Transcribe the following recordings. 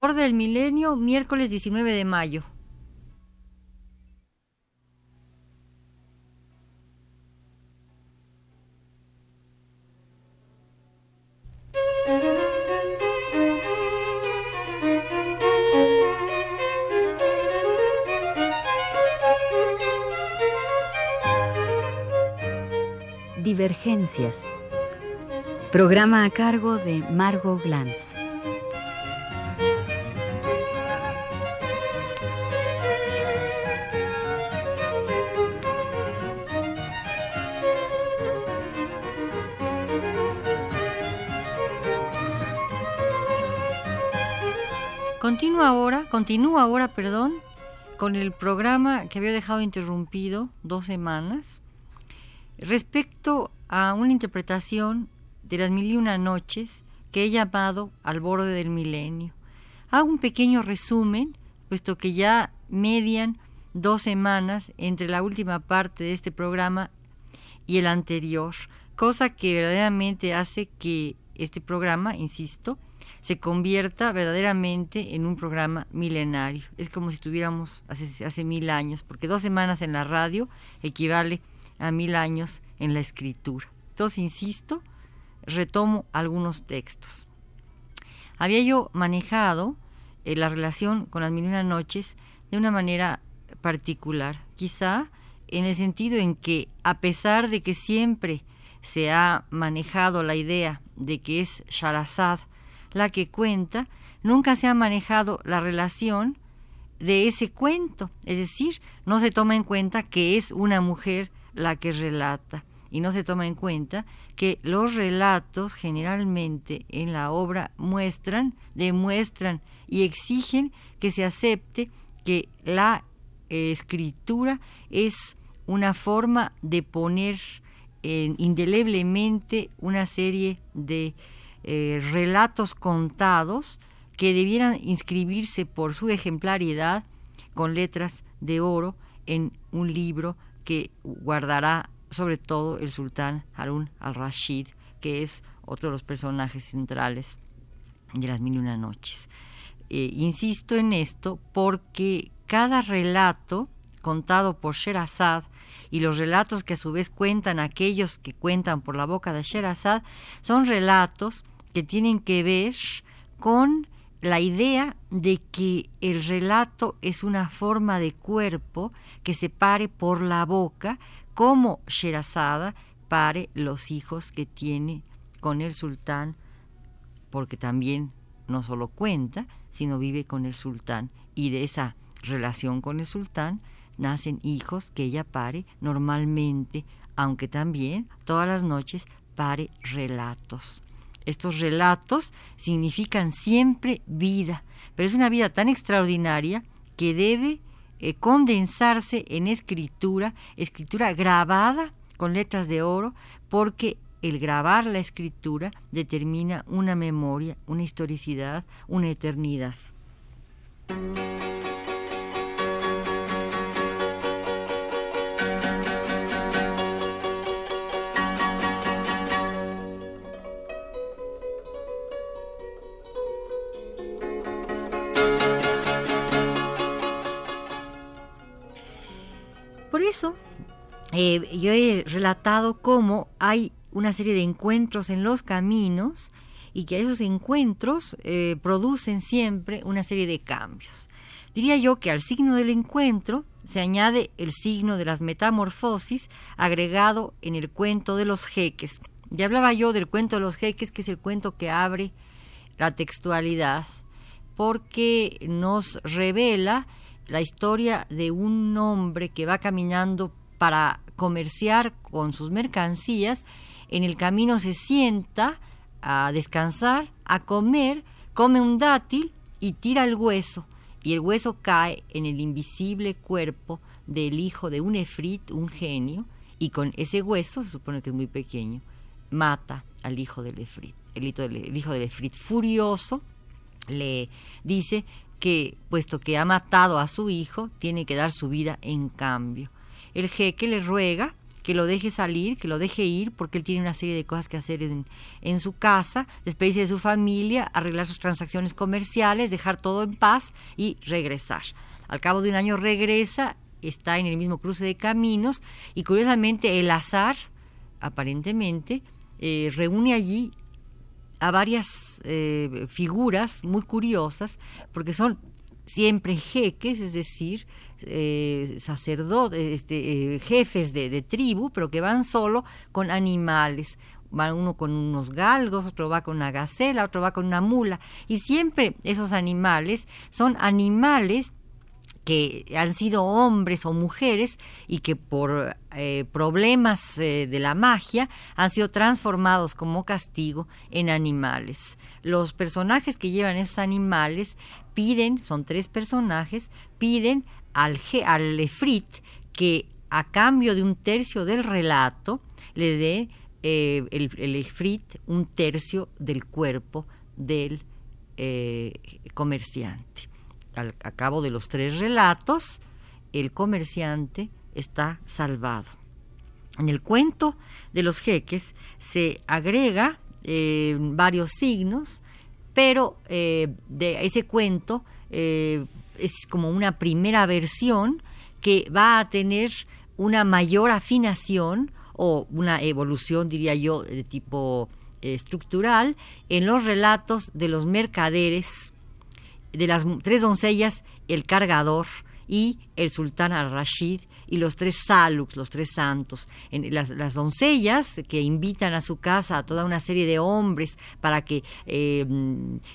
Del Milenio, miércoles 19 de mayo. Divergencias. Programa a cargo de Margot Glantz. Continúa ahora, continúa ahora, perdón, con el programa que había dejado interrumpido dos semanas respecto a una interpretación de las mil y una noches que he llamado Al borde del milenio. Hago un pequeño resumen, puesto que ya median dos semanas entre la última parte de este programa y el anterior, cosa que verdaderamente hace que este programa, insisto, se convierta verdaderamente en un programa milenario. Es como si estuviéramos hace, hace mil años, porque dos semanas en la radio equivale a mil años en la escritura. Entonces, insisto, retomo algunos textos. Había yo manejado eh, la relación con las mil noches de una manera particular, quizá en el sentido en que, a pesar de que siempre se ha manejado la idea de que es Sharazad la que cuenta, nunca se ha manejado la relación de ese cuento, es decir, no se toma en cuenta que es una mujer la que relata y no se toma en cuenta que los relatos generalmente en la obra muestran, demuestran y exigen que se acepte que la escritura es una forma de poner indeleblemente una serie de eh, relatos contados que debieran inscribirse por su ejemplaridad con letras de oro en un libro que guardará sobre todo el sultán Harun al-Rashid, que es otro de los personajes centrales de las mil y una noches. Eh, insisto en esto porque cada relato contado por Sherazad y los relatos que a su vez cuentan aquellos que cuentan por la boca de Sherazad son relatos que tienen que ver con la idea de que el relato es una forma de cuerpo que se pare por la boca, como Sherazada pare los hijos que tiene con el sultán, porque también no solo cuenta, sino vive con el sultán. Y de esa relación con el sultán nacen hijos que ella pare normalmente, aunque también todas las noches pare relatos. Estos relatos significan siempre vida, pero es una vida tan extraordinaria que debe eh, condensarse en escritura, escritura grabada con letras de oro, porque el grabar la escritura determina una memoria, una historicidad, una eternidad. Eh, yo he relatado cómo hay una serie de encuentros en los caminos y que esos encuentros eh, producen siempre una serie de cambios. Diría yo que al signo del encuentro se añade el signo de las metamorfosis agregado en el cuento de los jeques. Ya hablaba yo del cuento de los jeques, que es el cuento que abre la textualidad, porque nos revela la historia de un hombre que va caminando para comerciar con sus mercancías, en el camino se sienta a descansar, a comer, come un dátil y tira el hueso, y el hueso cae en el invisible cuerpo del hijo de un efrit, un genio, y con ese hueso, se supone que es muy pequeño, mata al hijo del efrit. El el hijo del efrit, furioso, le dice que, puesto que ha matado a su hijo, tiene que dar su vida en cambio. El jeque le ruega que lo deje salir, que lo deje ir, porque él tiene una serie de cosas que hacer en, en su casa, despedirse de su familia, arreglar sus transacciones comerciales, dejar todo en paz y regresar. Al cabo de un año regresa, está en el mismo cruce de caminos y curiosamente el azar, aparentemente, eh, reúne allí a varias eh, figuras muy curiosas, porque son siempre jeques, es decir, eh, sacerdotes, este, eh, jefes de, tribu, pero que van solo con animales. Va uno con unos galgos, otro va con una gacela, otro va con una mula. Y siempre esos animales son animales que han sido hombres o mujeres y que por eh, problemas eh, de la magia han sido transformados como castigo en animales. Los personajes que llevan esos animales piden, son tres personajes, piden al, al Efrit que a cambio de un tercio del relato le dé eh, el, el Efrit un tercio del cuerpo del comerciante al, a cabo de los tres relatos, el comerciante está salvado. En el cuento de los jeques se agrega eh, varios signos, pero eh, de ese cuento eh, es como una primera versión que va a tener una mayor afinación o una evolución, diría yo, de tipo estructural en los relatos de los mercaderes de las tres doncellas, el cargador y el sultán al-Rashid y los tres saluks, los tres santos. En las, las, doncellas que invitan a su casa a toda una serie de hombres para que eh,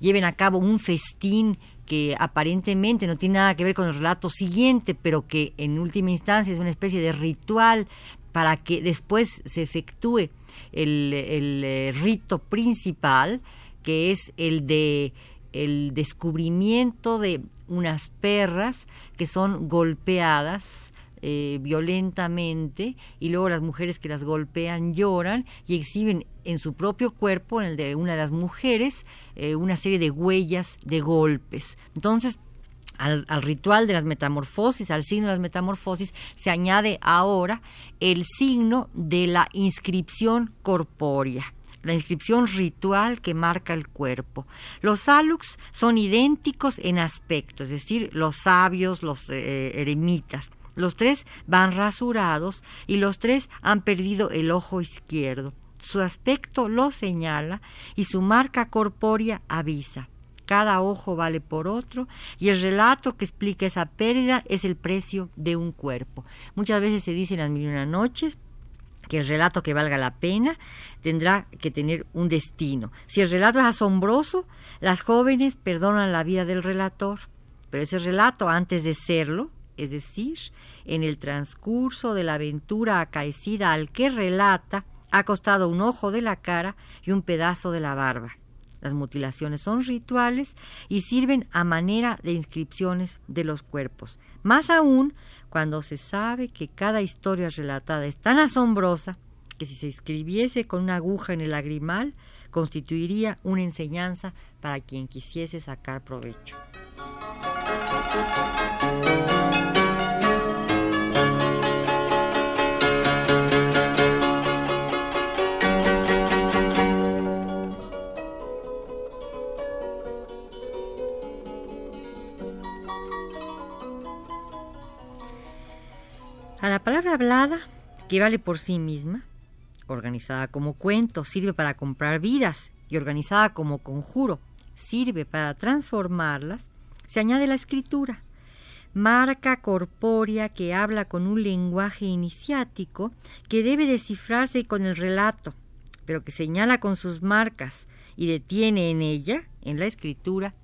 lleven a cabo un festín que aparentemente no tiene nada que ver con el relato siguiente, pero que en última instancia es una especie de ritual para que después se efectúe el, el eh, rito principal, que es el de el descubrimiento de unas perras que son golpeadas eh, violentamente y luego las mujeres que las golpean lloran y exhiben en su propio cuerpo, en el de una de las mujeres, eh, una serie de huellas de golpes. Entonces, al, al, ritual de las metamorfosis, al signo de las metamorfosis, se añade ahora el signo de la inscripción corpórea la inscripción ritual que marca el cuerpo. Los aluks son idénticos en aspecto, es decir, los sabios, los eh, eremitas. Los tres van rasurados y los tres han perdido el ojo izquierdo. Su aspecto lo señala y su marca corpórea avisa. Cada ojo vale por otro y el relato que explica esa pérdida es el precio de un cuerpo. Muchas veces se dice en las mil noches que el relato que valga la pena tendrá que tener un destino. Si el relato es asombroso, las jóvenes perdonan la vida del relator, pero ese relato antes de serlo, es decir, en el transcurso de la aventura acaecida al que relata, ha costado un ojo de la cara y un pedazo de la barba. Las mutilaciones son rituales y sirven a manera de inscripciones de los cuerpos. Más aún cuando se sabe que cada historia relatada es tan asombrosa que si se escribiese con una aguja en el lagrimal, constituiría una enseñanza para quien quisiese sacar provecho. Que vale por sí misma, organizada como cuento, sirve para comprar vidas y organizada como conjuro, sirve para transformarlas, se añade la escritura, marca corpórea que habla con un lenguaje iniciático que debe descifrarse con el relato, pero que señala con sus marcas y detiene en ella, en la escritura,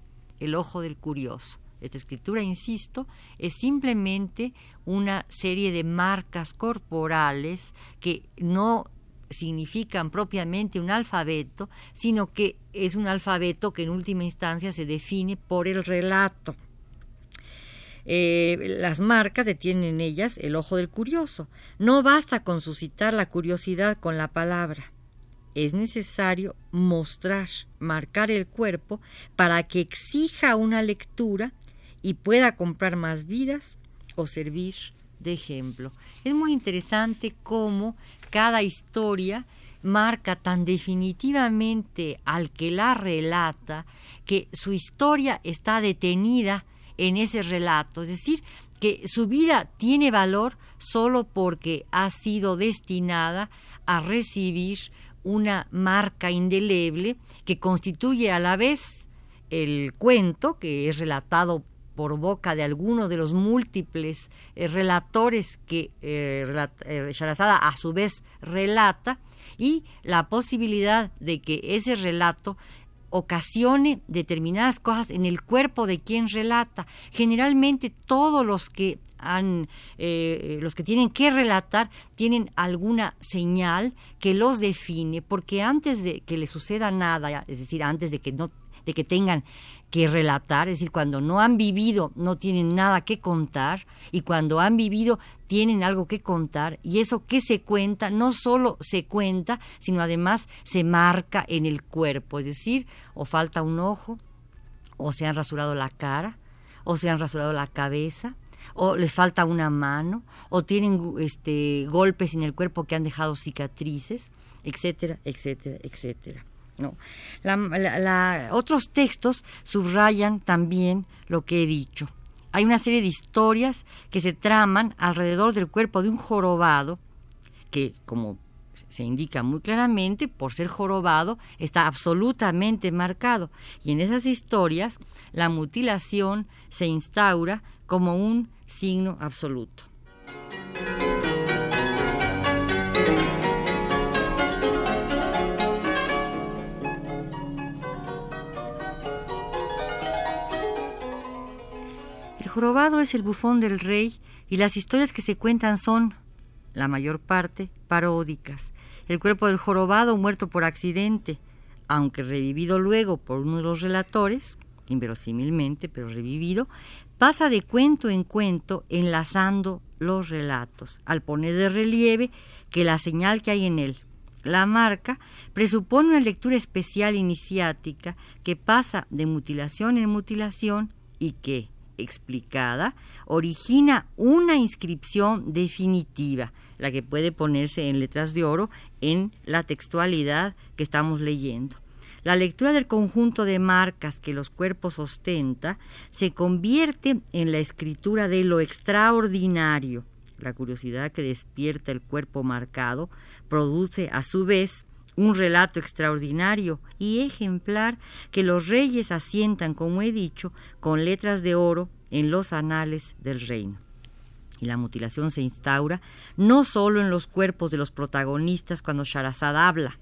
el ojo del curioso. Esta escritura, insisto, es simplemente una serie de marcas corporales que no significan propiamente un alfabeto, sino que es un alfabeto que en última instancia se define por el relato. Eh, las marcas detienen en ellas el ojo del curioso. No basta con suscitar la curiosidad con la palabra. Es necesario mostrar, marcar el cuerpo para que exija una lectura y pueda comprar más vidas o servir de ejemplo. Es muy interesante cómo cada historia marca tan definitivamente al que la relata que su historia está detenida en ese relato, es decir, que su vida tiene valor solo porque ha sido destinada a recibir una marca indeleble que constituye a la vez el cuento que es relatado por boca de alguno de los múltiples eh, relatores que eh, eh a su vez relata y la posibilidad de que ese relato ocasione determinadas cosas en el cuerpo de quien relata. Generalmente todos los que han, eh, los que tienen que relatar tienen alguna señal que los define, porque antes de que le suceda nada, es decir, antes de que no de que tengan que relatar, es decir, cuando no han vivido no tienen nada que contar y cuando han vivido tienen algo que contar y eso que se cuenta no solo se cuenta, sino además se marca en el cuerpo, es decir, o falta un ojo, o se han rasurado la cara, o se han rasurado la cabeza, o les falta una mano, o tienen este, golpes en el cuerpo que han dejado cicatrices, etcétera, etcétera, etcétera. No. otros textos subrayan también lo que he dicho. Hay una serie de historias que se traman alrededor del cuerpo de un jorobado, que como se indica muy claramente, por ser jorobado, está absolutamente marcado. Y en esas historias la mutilación se instaura como un signo absoluto. Jorobado es el bufón del rey y las historias que se cuentan son, la mayor parte, paródicas. El cuerpo del jorobado muerto por accidente, aunque revivido luego por uno de los relatores, inverosímilmente, pero revivido, pasa de cuento en cuento enlazando los relatos, al poner de relieve que la señal que hay en él, la marca, presupone una lectura especial iniciática que pasa de mutilación en mutilación y que, explicada origina una inscripción definitiva, la que puede ponerse en letras de oro en la textualidad que estamos leyendo. La lectura del conjunto de marcas que los cuerpos ostenta se convierte en la escritura de lo extraordinario. La curiosidad que despierta el cuerpo marcado produce a su vez un relato extraordinario y ejemplar que los reyes asientan, como he dicho, con letras de oro en los anales del reino. Y la mutilación se instaura no solo en los cuerpos de los protagonistas cuando Sharazad habla.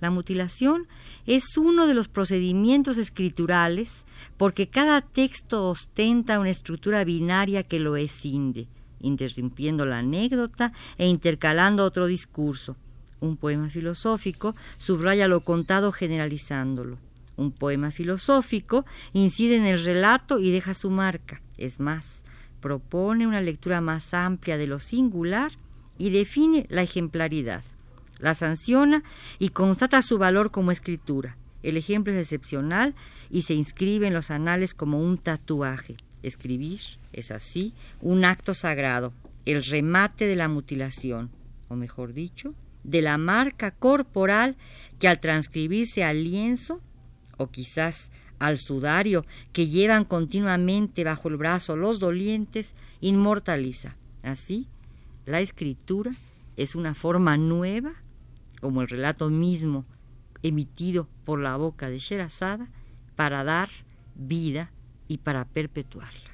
La mutilación es uno de los procedimientos escriturales porque cada texto ostenta una estructura binaria que lo escinde, interrumpiendo la anécdota e intercalando otro discurso un poema filosófico subraya lo contado generalizándolo. Un poema filosófico incide en el relato y deja su marca. Es más, propone una lectura más amplia de lo singular y define la ejemplaridad. La sanciona y constata su valor como escritura. El ejemplo es excepcional y se inscribe en los anales como un tatuaje. Escribir es así un acto sagrado, el remate de la mutilación, o mejor dicho, de la marca corporal que al transcribirse al lienzo, o quizás al sudario que llevan continuamente bajo el brazo los dolientes, inmortaliza. Así, la escritura es una forma nueva, como el relato mismo emitido por la boca de Sherazada, para dar vida y para perpetuarla.